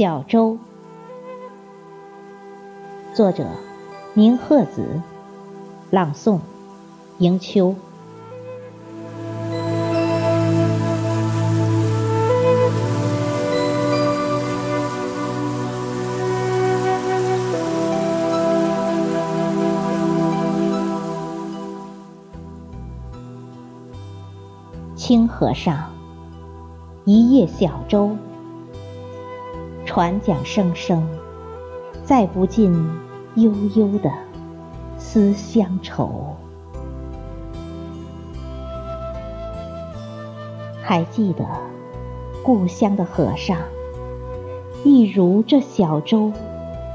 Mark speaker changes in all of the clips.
Speaker 1: 小舟，作者：明鹤子，朗诵：迎秋。清河上，一叶小舟。船桨声声，载不尽悠悠的思乡愁。还记得故乡的河上，一如这小舟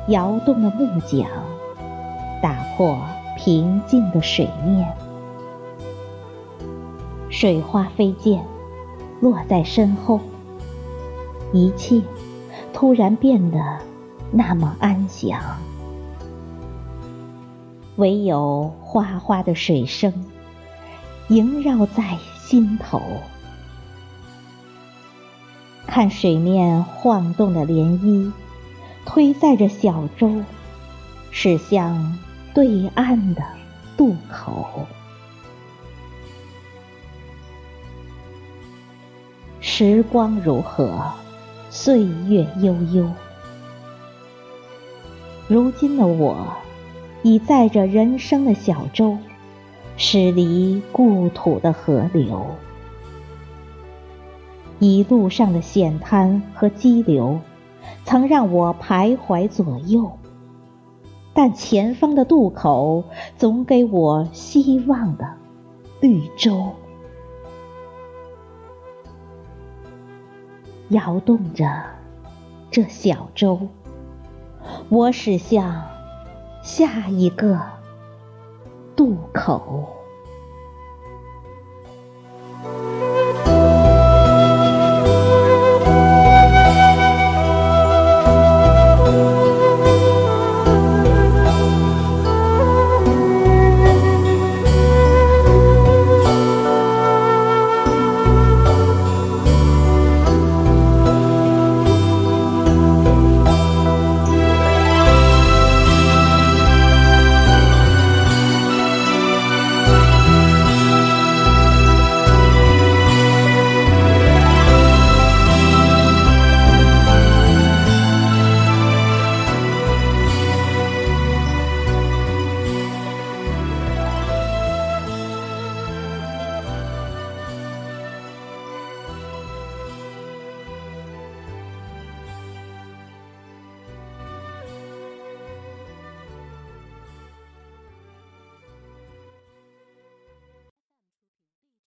Speaker 1: 摇动的木桨，打破平静的水面。水花飞溅，落在身后，一切。突然变得那么安详，唯有哗哗的水声萦绕在心头。看水面晃动的涟漪，推载着小舟驶向对岸的渡口。时光如何？岁月悠悠，如今的我，已载着人生的小舟，驶离故土的河流。一路上的险滩和激流，曾让我徘徊左右，但前方的渡口，总给我希望的绿洲。摇动着这小舟，我驶向下一个渡口。